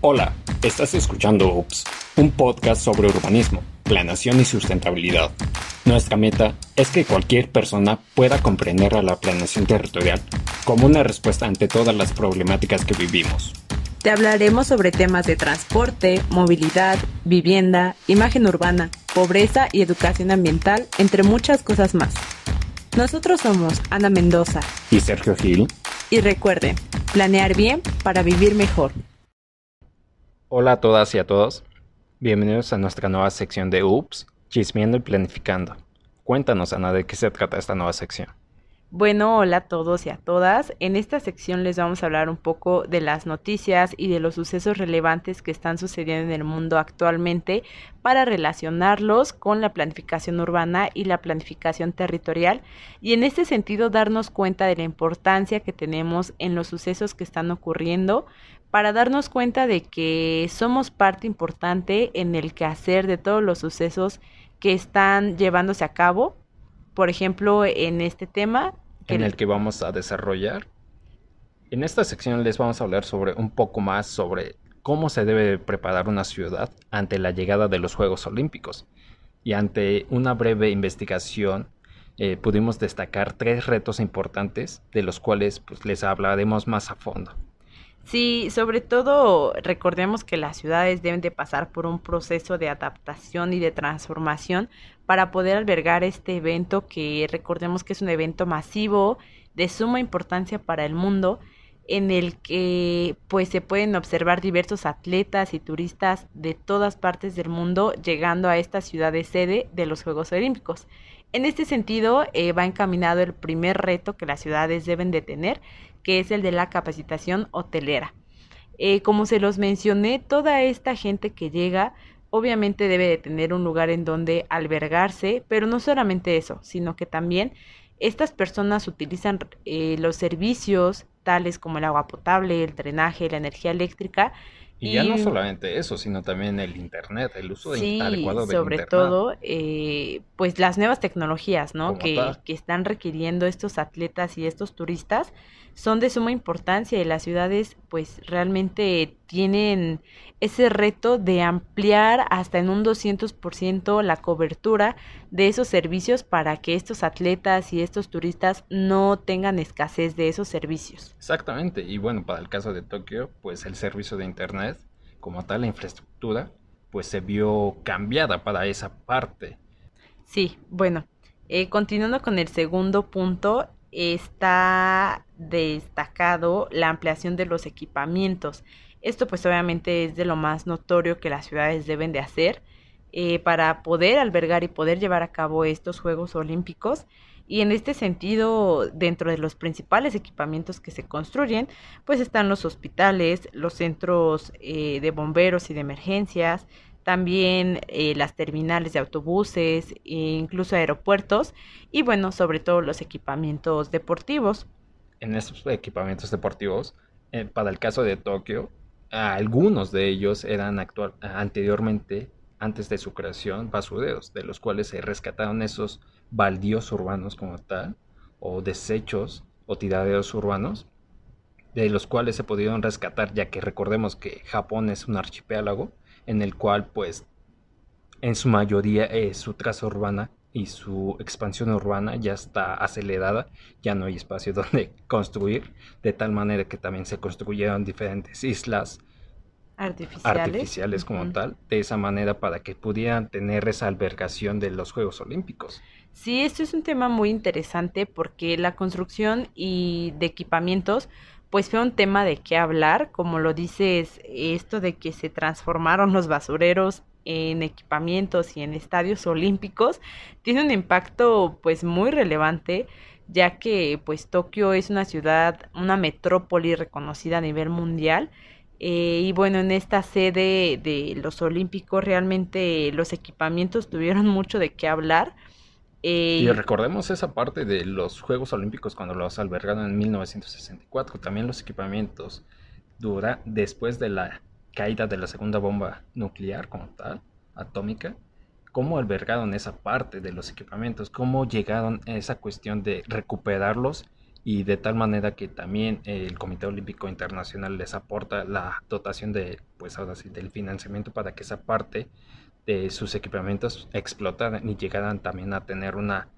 Hola, estás escuchando UPS, un podcast sobre urbanismo, planación y sustentabilidad. Nuestra meta es que cualquier persona pueda comprender a la planeación territorial como una respuesta ante todas las problemáticas que vivimos. Te hablaremos sobre temas de transporte, movilidad, vivienda, imagen urbana, pobreza y educación ambiental, entre muchas cosas más. Nosotros somos Ana Mendoza y Sergio Gil. Y recuerden, planear bien para vivir mejor. Hola a todas y a todos. Bienvenidos a nuestra nueva sección de UPS, Chismeando y Planificando. Cuéntanos, Ana, de qué se trata esta nueva sección. Bueno, hola a todos y a todas. En esta sección les vamos a hablar un poco de las noticias y de los sucesos relevantes que están sucediendo en el mundo actualmente para relacionarlos con la planificación urbana y la planificación territorial y en este sentido darnos cuenta de la importancia que tenemos en los sucesos que están ocurriendo para darnos cuenta de que somos parte importante en el quehacer de todos los sucesos que están llevándose a cabo por ejemplo, en este tema. en el que vamos a desarrollar. En esta sección les vamos a hablar sobre un poco más sobre cómo se debe preparar una ciudad ante la llegada de los Juegos Olímpicos. Y ante una breve investigación eh, pudimos destacar tres retos importantes de los cuales pues, les hablaremos más a fondo. Sí, sobre todo recordemos que las ciudades deben de pasar por un proceso de adaptación y de transformación para poder albergar este evento que recordemos que es un evento masivo de suma importancia para el mundo en el que pues se pueden observar diversos atletas y turistas de todas partes del mundo llegando a esta ciudad de sede de los Juegos Olímpicos. En este sentido, eh, va encaminado el primer reto que las ciudades deben de tener, que es el de la capacitación hotelera. Eh, como se los mencioné, toda esta gente que llega obviamente debe de tener un lugar en donde albergarse, pero no solamente eso, sino que también estas personas utilizan eh, los servicios tales como el agua potable, el drenaje, la energía eléctrica, y, ya no solamente eso, sino también el Internet, el uso sí, adecuado del sobre todo, eh, pues las nuevas tecnologías, ¿no? Que, que, están requiriendo estos atletas y estos turistas son de suma importancia y las ciudades pues realmente tienen ese reto de ampliar hasta en un 200% la cobertura de esos servicios para que estos atletas y estos turistas no tengan escasez de esos servicios. Exactamente, y bueno, para el caso de Tokio, pues el servicio de Internet, como tal, la infraestructura, pues se vio cambiada para esa parte. Sí, bueno, eh, continuando con el segundo punto, está destacado la ampliación de los equipamientos. Esto pues obviamente es de lo más notorio que las ciudades deben de hacer eh, para poder albergar y poder llevar a cabo estos Juegos Olímpicos. Y en este sentido, dentro de los principales equipamientos que se construyen, pues están los hospitales, los centros eh, de bomberos y de emergencias, también eh, las terminales de autobuses, e incluso aeropuertos y bueno, sobre todo los equipamientos deportivos. En esos equipamientos deportivos, eh, para el caso de Tokio, algunos de ellos eran actual, anteriormente, antes de su creación, basureros, de los cuales se rescataron esos baldíos urbanos como tal, o desechos o tiraderos urbanos, de los cuales se pudieron rescatar, ya que recordemos que Japón es un archipiélago, en el cual pues en su mayoría eh, su traza urbana y su expansión urbana ya está acelerada, ya no hay espacio donde construir, de tal manera que también se construyeron diferentes islas artificiales, como tal, de esa manera para que pudieran tener esa albergación de los Juegos Olímpicos. Sí, esto es un tema muy interesante porque la construcción y de equipamientos pues fue un tema de qué hablar, como lo dices, esto de que se transformaron los basureros en equipamientos y en estadios olímpicos, tiene un impacto pues muy relevante, ya que pues Tokio es una ciudad, una metrópoli reconocida a nivel mundial, eh, y bueno, en esta sede de los Olímpicos realmente los equipamientos tuvieron mucho de qué hablar y eh, recordemos esa parte de los Juegos Olímpicos cuando los albergaron en 1964. También los equipamientos dura después de la caída de la segunda bomba nuclear como tal, atómica. ¿Cómo albergaron esa parte de los equipamientos? ¿Cómo llegaron a esa cuestión de recuperarlos y de tal manera que también el Comité Olímpico Internacional les aporta la dotación de, pues ahora sí, del financiamiento para que esa parte de sus equipamientos explotaran y llegaran también a tener una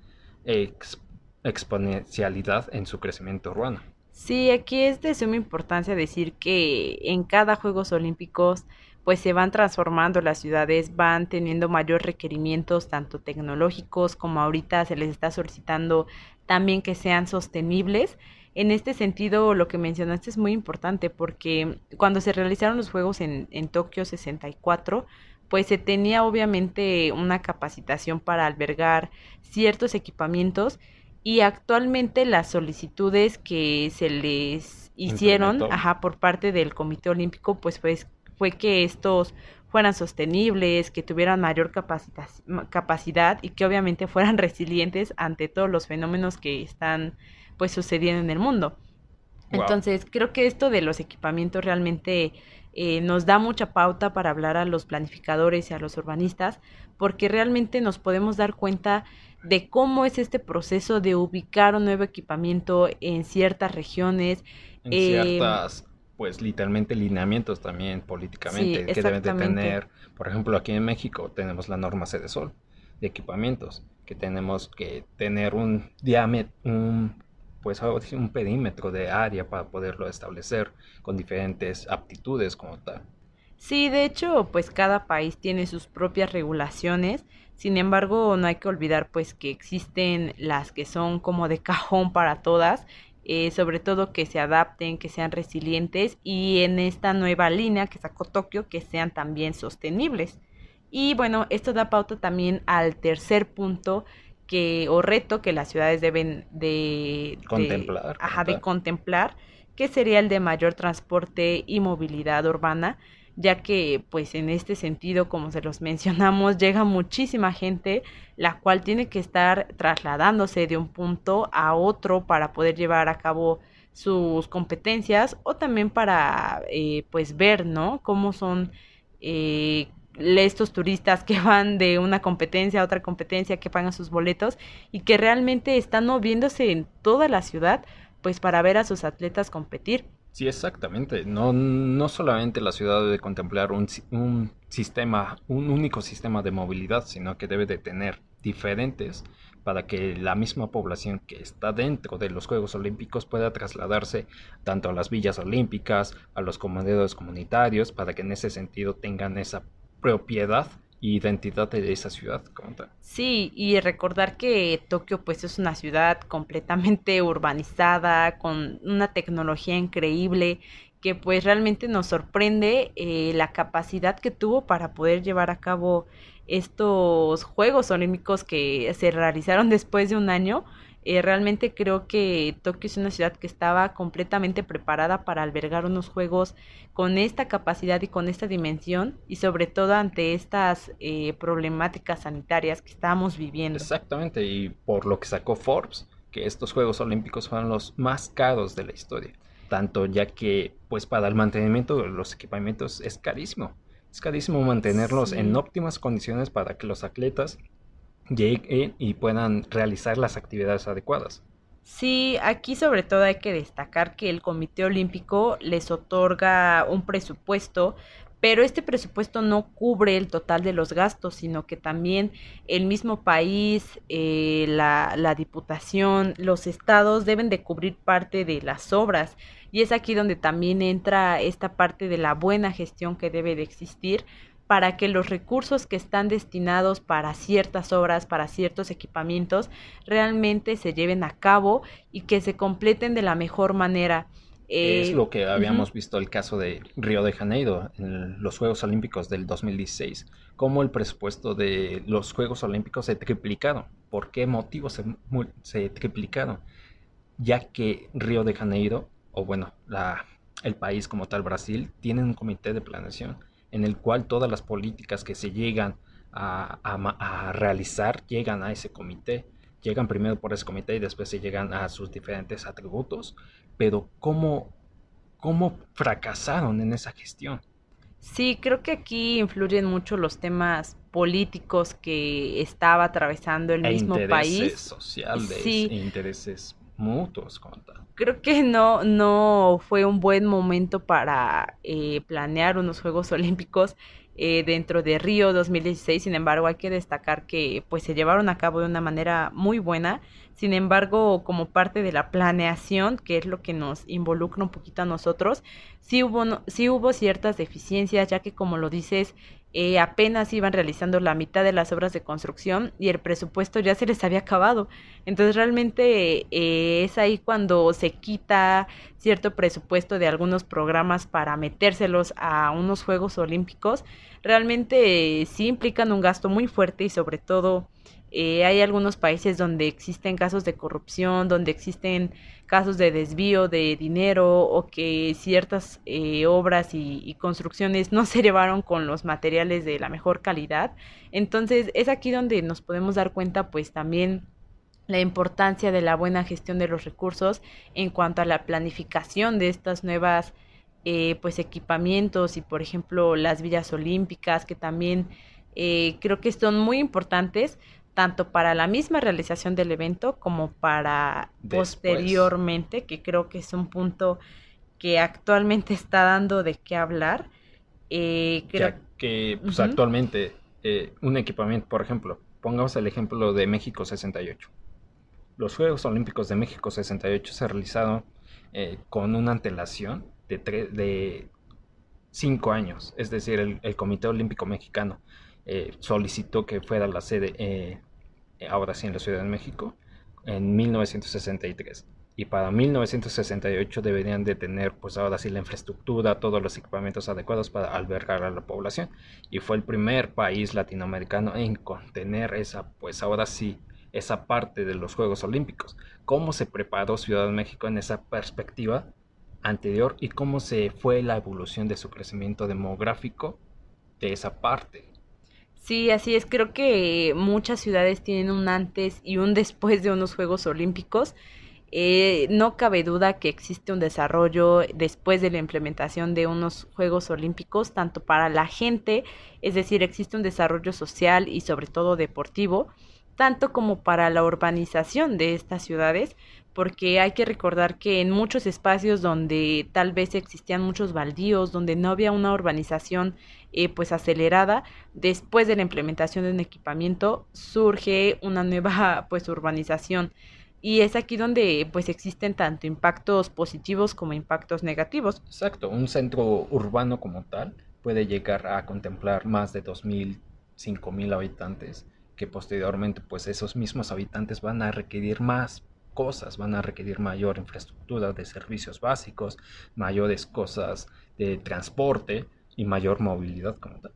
exponencialidad en su crecimiento urbano. Sí, aquí es de suma importancia decir que en cada Juegos Olímpicos pues se van transformando las ciudades, van teniendo mayores requerimientos tanto tecnológicos como ahorita se les está solicitando también que sean sostenibles. En este sentido, lo que mencionaste es muy importante porque cuando se realizaron los Juegos en, en Tokio 64, pues se tenía obviamente una capacitación para albergar ciertos equipamientos y actualmente las solicitudes que se les hicieron ajá, por parte del Comité Olímpico pues, pues fue que estos fueran sostenibles, que tuvieran mayor capacidad y que obviamente fueran resilientes ante todos los fenómenos que están pues sucediendo en el mundo. Entonces, creo que esto de los equipamientos realmente eh, nos da mucha pauta para hablar a los planificadores y a los urbanistas, porque realmente nos podemos dar cuenta de cómo es este proceso de ubicar un nuevo equipamiento en ciertas regiones. En ciertas, pues literalmente lineamientos también políticamente que deben de tener. Por ejemplo, aquí en México tenemos la norma Sol de equipamientos, que tenemos que tener un diámetro, un pues un perímetro de área para poderlo establecer con diferentes aptitudes como tal. Sí, de hecho, pues cada país tiene sus propias regulaciones. Sin embargo, no hay que olvidar pues que existen las que son como de cajón para todas, eh, sobre todo que se adapten, que sean resilientes y en esta nueva línea que sacó Tokio que sean también sostenibles. Y bueno, esto da pauta también al tercer punto que o reto que las ciudades deben de contemplar, ajá, de contemplar, que sería el de mayor transporte y movilidad urbana, ya que pues en este sentido, como se los mencionamos, llega muchísima gente, la cual tiene que estar trasladándose de un punto a otro para poder llevar a cabo sus competencias o también para eh, pues ver, ¿no? Cómo son eh, estos turistas que van de una competencia a otra competencia, que pagan sus boletos y que realmente están moviéndose en toda la ciudad, pues para ver a sus atletas competir. Sí, exactamente. No, no solamente la ciudad debe contemplar un, un sistema, un único sistema de movilidad, sino que debe de tener diferentes para que la misma población que está dentro de los Juegos Olímpicos pueda trasladarse tanto a las villas olímpicas, a los comedores comunitarios, para que en ese sentido tengan esa propiedad e identidad de esa ciudad como tal. Sí, y recordar que Tokio pues es una ciudad completamente urbanizada, con una tecnología increíble, que pues realmente nos sorprende eh, la capacidad que tuvo para poder llevar a cabo estos Juegos Olímpicos que se realizaron después de un año eh, realmente creo que Tokio es una ciudad que estaba completamente preparada para albergar unos juegos con esta capacidad y con esta dimensión y sobre todo ante estas eh, problemáticas sanitarias que estamos viviendo. Exactamente, y por lo que sacó Forbes, que estos Juegos Olímpicos fueron los más caros de la historia, tanto ya que pues para el mantenimiento de los equipamientos es carísimo. Es carísimo mantenerlos en óptimas condiciones para que los atletas y puedan realizar las actividades adecuadas. Sí, aquí sobre todo hay que destacar que el Comité Olímpico les otorga un presupuesto, pero este presupuesto no cubre el total de los gastos, sino que también el mismo país, eh, la, la diputación, los estados deben de cubrir parte de las obras. Y es aquí donde también entra esta parte de la buena gestión que debe de existir, para que los recursos que están destinados para ciertas obras, para ciertos equipamientos, realmente se lleven a cabo y que se completen de la mejor manera. es eh, lo que habíamos visto el caso de Río de Janeiro en los Juegos Olímpicos del 2016, cómo el presupuesto de los Juegos Olímpicos se triplicaron. ¿Por qué motivos se, se triplicaron? Ya que Río de Janeiro, o bueno, la, el país como tal Brasil, tiene un comité de planeación en el cual todas las políticas que se llegan a, realizar llegan a ese comité, llegan primero por ese comité y después se llegan a sus diferentes atributos, pero ¿cómo, cómo fracasaron en esa gestión? Sí, creo que aquí influyen mucho los temas políticos que estaba atravesando el e mismo intereses país. sociales, e intereses mutuos como. Creo que no, no fue un buen momento para eh, planear unos Juegos Olímpicos eh, dentro de Río 2016. Sin embargo, hay que destacar que pues se llevaron a cabo de una manera muy buena. Sin embargo, como parte de la planeación, que es lo que nos involucra un poquito a nosotros, sí hubo, sí hubo ciertas deficiencias, ya que como lo dices, eh, apenas iban realizando la mitad de las obras de construcción y el presupuesto ya se les había acabado. Entonces realmente eh, es ahí cuando se quita cierto presupuesto de algunos programas para metérselos a unos Juegos Olímpicos. Realmente sí implican un gasto muy fuerte y sobre todo eh, hay algunos países donde existen casos de corrupción, donde existen casos de desvío de dinero o que ciertas eh, obras y, construcciones no se llevaron con los materiales de la mejor calidad. Entonces es aquí donde nos podemos dar cuenta pues también la importancia de la buena gestión de los recursos en cuanto a la planificación de estas nuevas eh, pues equipamientos y por ejemplo las villas olímpicas que también eh, creo que son muy importantes tanto para la misma realización del evento como para posteriormente, que creo que es un punto que actualmente está dando de qué hablar. Eh, creo... que pues, actualmente eh, un equipamiento, por ejemplo, pongamos el ejemplo de México 68. Los Juegos Olímpicos de México 68 se realizaron eh, con una antelación de, de cinco años, es decir, el Comité Olímpico Mexicano eh, solicitó que fuera la sede, eh, ahora sí en la Ciudad de México, en 1963. Y para 1968 deberían de tener, pues ahora sí, la infraestructura, todos los equipamientos adecuados para albergar a la población. Y fue el primer país latinoamericano en contener esa, pues ahora sí, esa parte de los Juegos Olímpicos. ¿Cómo se preparó Ciudad de México en esa perspectiva anterior y cómo se fue la evolución de su crecimiento demográfico de esa parte? Sí, así es. Creo que muchas ciudades tienen un antes y un después de unos Juegos Olímpicos. Eh, no cabe duda que existe un desarrollo después de la implementación de unos Juegos Olímpicos, tanto para la gente, es decir, existe un desarrollo social y sobre todo deportivo, tanto como para la urbanización de estas ciudades, porque hay que recordar que en muchos espacios donde tal vez existían muchos baldíos, donde no había una urbanización eh, pues acelerada, después de la implementación de un equipamiento surge una nueva pues urbanización y es aquí donde pues existen tanto impactos positivos como impactos negativos. Exacto, un centro urbano como tal puede llegar a contemplar más de 2.000, 5.000 habitantes que posteriormente pues esos mismos habitantes van a requerir más cosas, van a requerir mayor infraestructura de servicios básicos, mayores cosas de transporte y mayor movilidad como tal.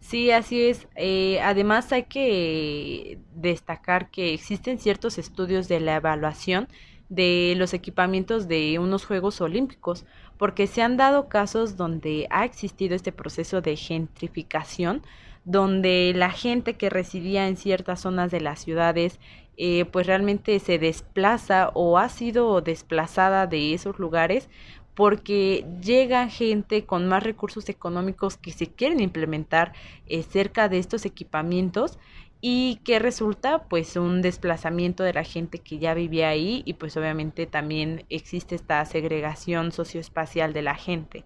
Sí, así es. Eh, además hay que destacar que existen ciertos estudios de la evaluación de los equipamientos de unos Juegos Olímpicos, porque se han dado casos donde ha existido este proceso de gentrificación, donde la gente que residía en ciertas zonas de las ciudades eh, pues realmente se desplaza o ha sido desplazada de esos lugares porque llega gente con más recursos económicos que se quieren implementar eh, cerca de estos equipamientos y que resulta pues un desplazamiento de la gente que ya vivía ahí y pues obviamente también existe esta segregación socioespacial de la gente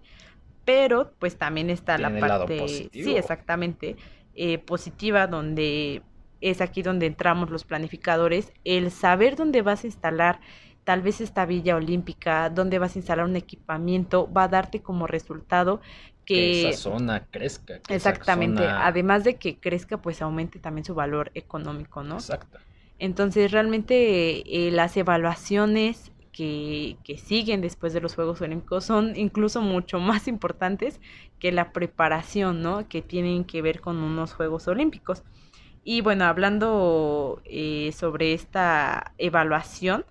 pero pues también está la parte sí exactamente eh, positiva donde es aquí donde entramos los planificadores, el saber dónde vas a instalar tal vez esta villa olímpica, dónde vas a instalar un equipamiento, va a darte como resultado que, esa zona crezca. exactamente, además de que crezca, pues aumente también su valor económico, ¿no? Exacto. Entonces, realmente eh, las evaluaciones que, siguen después de los Juegos Olímpicos son incluso mucho más importantes que la preparación, ¿no? Que tienen que ver con unos Juegos Olímpicos. Y bueno, hablando eh, sobre esta evaluación,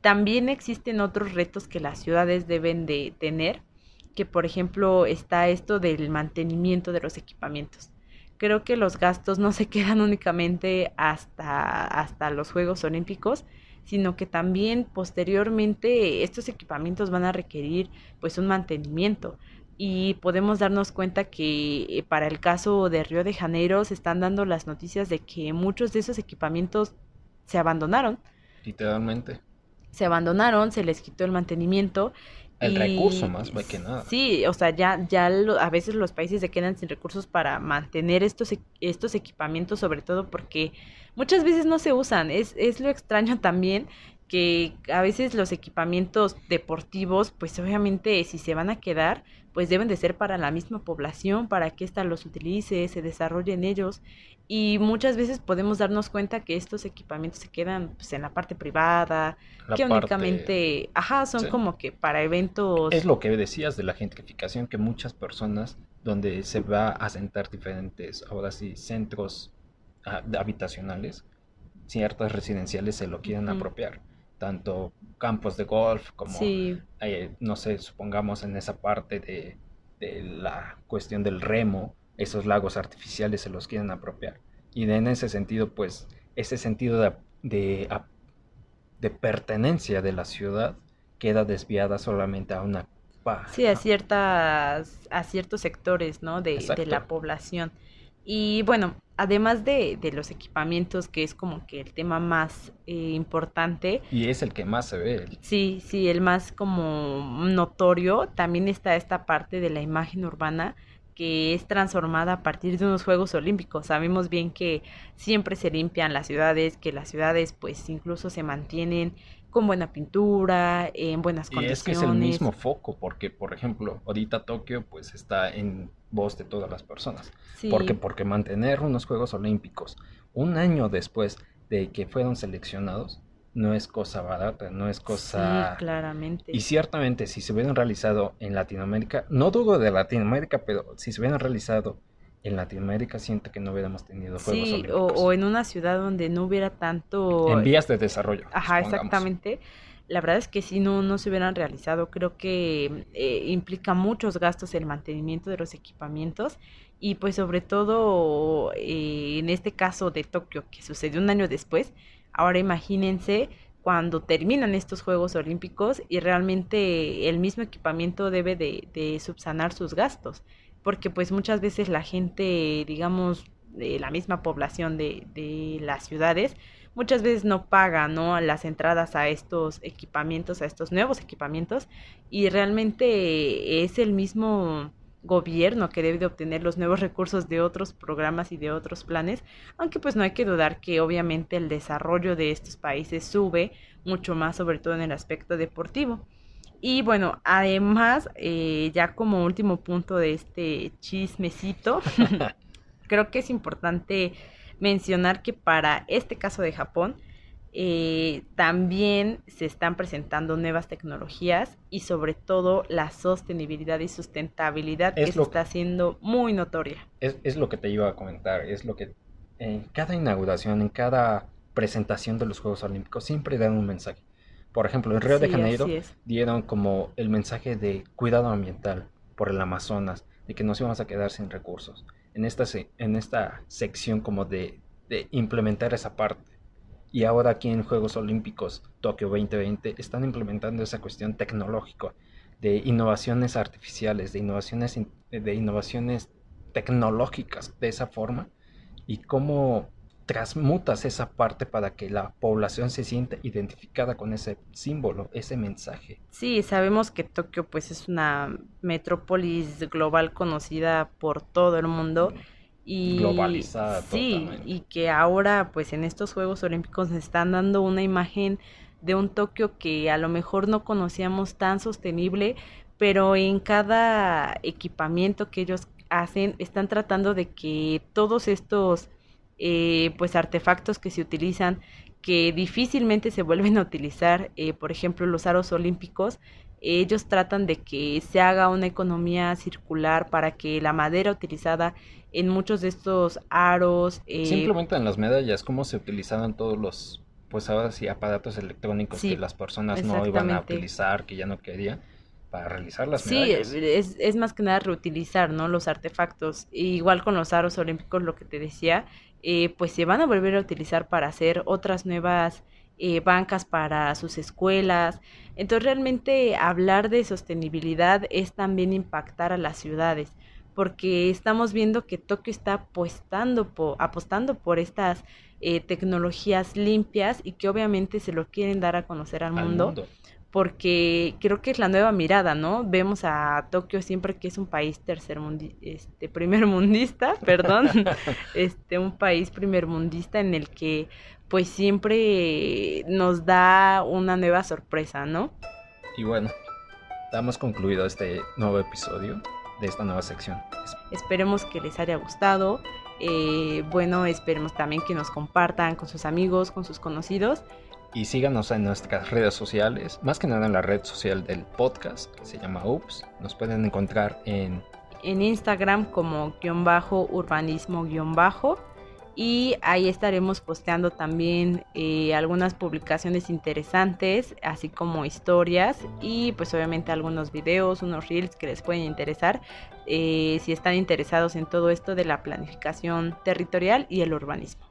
también existen otros retos que las ciudades deben de tener, que por ejemplo está esto del mantenimiento de los equipamientos. Creo que los gastos no se quedan únicamente hasta, hasta los Juegos Olímpicos, sino que también posteriormente estos equipamientos van a requerir pues un mantenimiento y podemos darnos cuenta que eh, para el caso de Río de Janeiro se están dando las noticias de que muchos de esos equipamientos se abandonaron. Literalmente. se abandonaron, se les quitó el mantenimiento. El recurso más que nada. Sí, o sea, ya, ya a veces los países se quedan sin recursos para mantener estos, estos equipamientos, sobre todo porque muchas veces no se usan. Es, es lo extraño también que a veces los equipamientos deportivos, pues obviamente si se van a quedar, pues deben de ser para la misma población, para que ésta los utilice, se desarrolle en ellos. Y muchas veces podemos darnos cuenta que estos equipamientos se quedan pues, en la parte privada, que únicamente, ajá, son como que para eventos. Es lo que decías de la gentrificación, que muchas personas donde se va a sentar diferentes, ahora sí, centros ah, habitacionales, ciertas residenciales se lo quieren apropiar tanto campos de golf como, eh, no sé, supongamos en esa parte de, la cuestión del remo, esos lagos artificiales se los quieren apropiar. Y en ese sentido, pues, ese sentido de, de, pertenencia de la ciudad queda desviada solamente a una... Sí, a, ciertas, a ciertos sectores, ¿no? De, de la población. Y bueno, además de, de, los equipamientos, que es como que el tema más eh, importante. Y es el que más se ve. Sí, sí, el más como notorio. También está esta parte de la imagen urbana que es transformada a partir de unos Juegos Olímpicos. Sabemos bien que siempre se limpian las ciudades, que las ciudades pues incluso se mantienen con buena pintura, en buenas condiciones. Y es que es el mismo foco, porque por ejemplo, ahorita Tokio pues está en voz de todas las personas. Porque porque mantener unos Juegos Olímpicos un año después de que fueron seleccionados no es cosa barata, no es cosa... Sí, claramente. Y ciertamente si se hubieran realizado en Latinoamérica, no dudo de Latinoamérica, pero si se hubieran realizado en Latinoamérica siento que no hubiéramos tenido Juegos sí, O, o, en una ciudad donde no hubiera tanto... En vías de desarrollo. Ajá, exactamente. La verdad es que si no, no se hubieran realizado. Creo que eh, implica muchos gastos el mantenimiento de los equipamientos y pues sobre todo eh, en este caso de Tokio, que sucedió un año después. Ahora imagínense cuando terminan estos Juegos Olímpicos y realmente el mismo equipamiento debe de, de subsanar sus gastos porque pues muchas veces la gente, digamos, de la misma población de, de las ciudades, muchas veces no paga ¿no? las entradas a estos equipamientos, a estos nuevos equipamientos, y realmente es el mismo gobierno que debe de obtener los nuevos recursos de otros programas y de otros planes, aunque pues no hay que dudar que obviamente el desarrollo de estos países sube mucho más, sobre todo en el aspecto deportivo. Y bueno, además, eh, ya como último punto de este chismecito, creo que es importante mencionar que para este caso de Japón, eh, también se están presentando nuevas tecnologías y sobre todo la sostenibilidad y sustentabilidad que se está haciendo muy notoria. Es, es, lo que te iba a comentar, es lo que en cada inauguración, en cada presentación de los Juegos Olímpicos siempre dan un mensaje. Por ejemplo, en Río de Janeiro dieron como el mensaje de cuidado ambiental por el Amazonas, de que nos íbamos a quedar sin recursos. En esta, en esta sección como de, de implementar esa parte. Y ahora aquí en Juegos Olímpicos Tokio 2020 están implementando esa cuestión tecnológica de innovaciones artificiales, de innovaciones, de innovaciones tecnológicas de esa forma y cómo transmutas esa parte para que la población se sienta identificada con ese símbolo, ese mensaje. Sí, sabemos que Tokio pues es una metrópolis global conocida por todo el mundo y globalizada sí y que ahora pues en estos Juegos Olímpicos nos están dando una imagen de un Tokio que a lo mejor no conocíamos tan sostenible, pero en cada equipamiento que ellos hacen están tratando de que todos estos eh, pues artefactos que se utilizan que difícilmente se vuelven a utilizar, eh, por ejemplo los aros olímpicos, ellos tratan de que se haga una economía circular para que la madera utilizada en muchos de estos aros... Eh, Simplemente en las medallas, cómo se utilizaban todos los, pues ahora sí, aparatos electrónicos que las personas no iban a utilizar, que ya no querían para realizar las medallas. Sí, es, es más que nada reutilizar, ¿no? Los artefactos. igual con los aros olímpicos, lo que te decía, eh, pues se van a volver a utilizar para hacer otras nuevas eh, bancas para sus escuelas. Entonces realmente hablar de sostenibilidad es también impactar a las ciudades, porque estamos viendo que Tokio está apostando por, apostando por estas eh, tecnologías limpias y que obviamente se lo quieren dar a conocer al, mundo, porque creo que es la nueva mirada, ¿no? Vemos a Tokio siempre que es un país tercermundi este primermundista, perdón, este un país primermundista en el que pues siempre nos da una nueva sorpresa, ¿no? Y bueno, damos concluido este nuevo episodio de esta nueva sección. Esperemos que les haya gustado. Eh, bueno, esperemos también que nos compartan con sus amigos, con sus conocidos. Y síganos en nuestras redes sociales, más que nada en la red social del podcast, que se llama UPS. Nos pueden encontrar en... En Instagram como guion bajo, urbanismo guion bajo y ahí estaremos posteando también eh, algunas publicaciones interesantes, así como historias y pues obviamente algunos videos, unos reels que les pueden interesar eh, si están interesados en todo esto de la planificación territorial y el urbanismo.